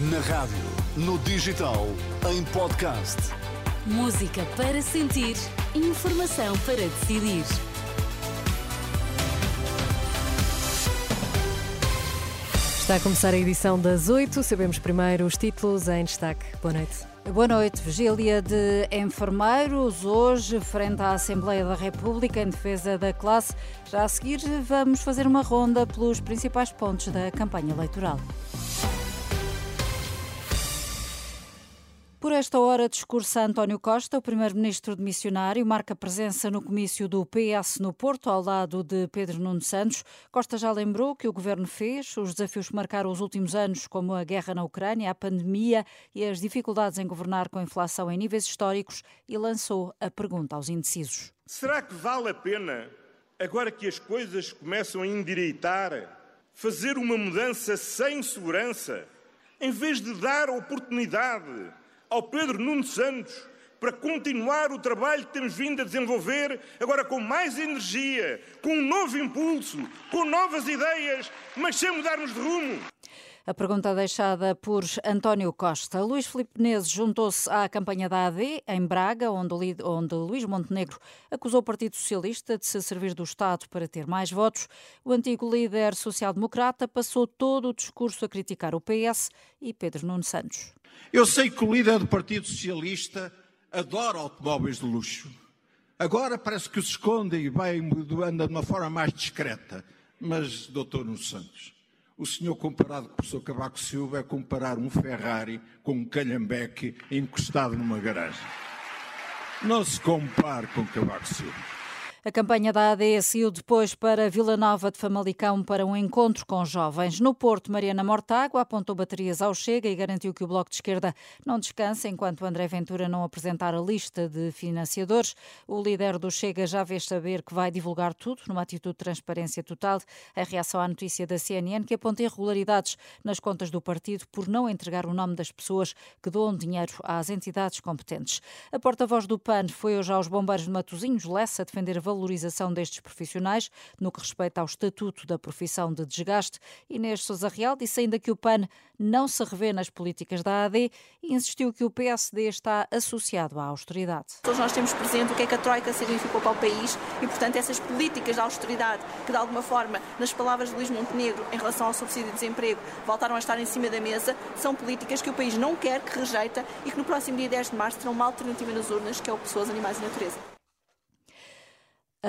Na rádio, no digital, em podcast. Música para sentir, informação para decidir. Está a começar a edição das 8. Sabemos primeiro os títulos em destaque. Boa noite. Boa noite. Vigília de enfermeiros, hoje, frente à Assembleia da República, em defesa da classe. Já a seguir, vamos fazer uma ronda pelos principais pontos da campanha eleitoral. Por esta hora, discursa António Costa, o primeiro-ministro de missionário, marca presença no comício do PS no Porto, ao lado de Pedro Nuno Santos. Costa já lembrou que o governo fez os desafios que marcaram os últimos anos, como a guerra na Ucrânia, a pandemia e as dificuldades em governar com a inflação em níveis históricos, e lançou a pergunta aos indecisos. Será que vale a pena, agora que as coisas começam a endireitar, fazer uma mudança sem segurança, em vez de dar oportunidade? Ao Pedro Nuno Santos para continuar o trabalho que temos vindo a desenvolver, agora com mais energia, com um novo impulso, com novas ideias, mas sem mudarmos de rumo. A pergunta deixada por António Costa. Luís Filipe Menezes juntou-se à campanha da AD em Braga, onde, onde Luís Montenegro acusou o Partido Socialista de se servir do Estado para ter mais votos. O antigo líder social-democrata passou todo o discurso a criticar o PS e Pedro Nuno Santos. Eu sei que o líder do Partido Socialista adora automóveis de luxo. Agora parece que se esconde e vai, anda de uma forma mais discreta. Mas, doutor Nuno Santos, o senhor comparado com o professor Cavaco Silva é comparar um Ferrari com um calhambeque encostado numa garagem. Não se compare com Cavaco Silva. A campanha da AD saiu depois para Vila Nova de Famalicão para um encontro com jovens. No Porto, Mariana Mortágua apontou baterias ao Chega e garantiu que o Bloco de Esquerda não descansa enquanto André Ventura não apresentar a lista de financiadores. O líder do Chega já fez saber que vai divulgar tudo numa atitude de transparência total. A reação à notícia da CNN que aponta irregularidades nas contas do partido por não entregar o nome das pessoas que doam dinheiro às entidades competentes. A porta-voz do PAN foi hoje aos bombeiros de Matosinhos, Lessa, defender a valorização destes profissionais no que respeita ao estatuto da profissão de desgaste. Inês Sousa Real disse ainda que o PAN não se revê nas políticas da AD e insistiu que o PSD está associado à austeridade. Todos nós temos presente o que é que a Troika significou para o país e, portanto, essas políticas de austeridade que, de alguma forma, nas palavras de Luís Montenegro, em relação ao subsídio de desemprego, voltaram a estar em cima da mesa, são políticas que o país não quer, que rejeita e que no próximo dia 10 de março terão uma alternativa nas urnas, que é o Pessoas, Animais e Natureza.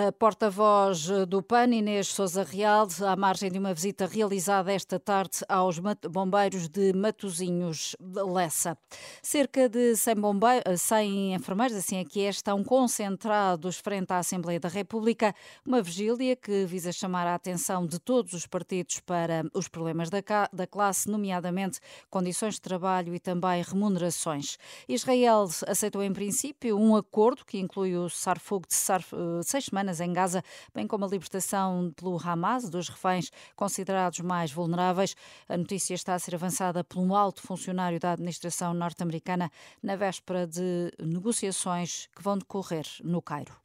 A porta-voz do PAN, Inês Souza Real, à margem de uma visita realizada esta tarde aos bombeiros de Matozinhos de Lessa. Cerca de 100, bombeiros, 100 enfermeiros, assim aqui é, estão concentrados frente à Assembleia da República, uma vigília que visa chamar a atenção de todos os partidos para os problemas da, da classe, nomeadamente condições de trabalho e também remunerações. Israel aceitou em princípio um acordo que inclui o cessar-fogo de eh, seis semanas em Gaza, bem como a libertação pelo Hamas dos reféns considerados mais vulneráveis. A notícia está a ser avançada por um alto funcionário da administração norte-americana na véspera de negociações que vão decorrer no Cairo.